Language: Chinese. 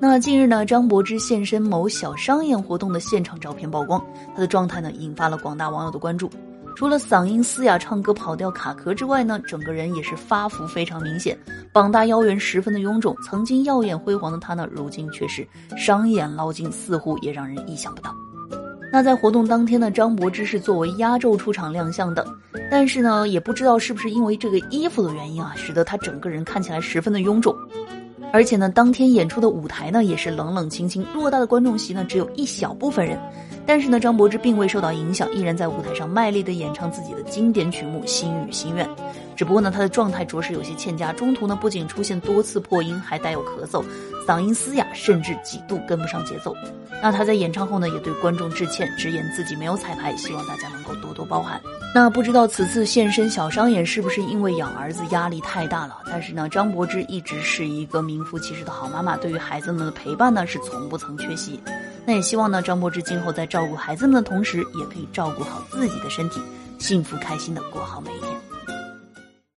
那近日呢，张柏芝现身某小商演活动的现场照片曝光，她的状态呢引发了广大网友的关注。除了嗓音嘶哑、唱歌跑调卡壳之外呢，整个人也是发福非常明显，膀大腰圆十分的臃肿。曾经耀眼辉煌的她呢，如今却是商演捞金，似乎也让人意想不到。那在活动当天呢，张柏芝是作为压轴出场亮相的，但是呢，也不知道是不是因为这个衣服的原因啊，使得她整个人看起来十分的臃肿。而且呢，当天演出的舞台呢，也是冷冷清清，偌大的观众席呢，只有一小部分人。但是呢，张柏芝并未受到影响，依然在舞台上卖力地演唱自己的经典曲目《心语心愿》。只不过呢，她的状态着实有些欠佳，中途呢不仅出现多次破音，还带有咳嗽，嗓音嘶哑，甚至几度跟不上节奏。那她在演唱后呢，也对观众致歉，直言自己没有彩排，希望大家能够多多包涵。那不知道此次现身小商演是不是因为养儿子压力太大了？但是呢，张柏芝一直是一个名副其实的好妈妈，对于孩子们的陪伴呢，是从不曾缺席。那也希望呢，张柏芝今后在照顾孩子们的同时，也可以照顾好自己的身体，幸福开心的过好每一天。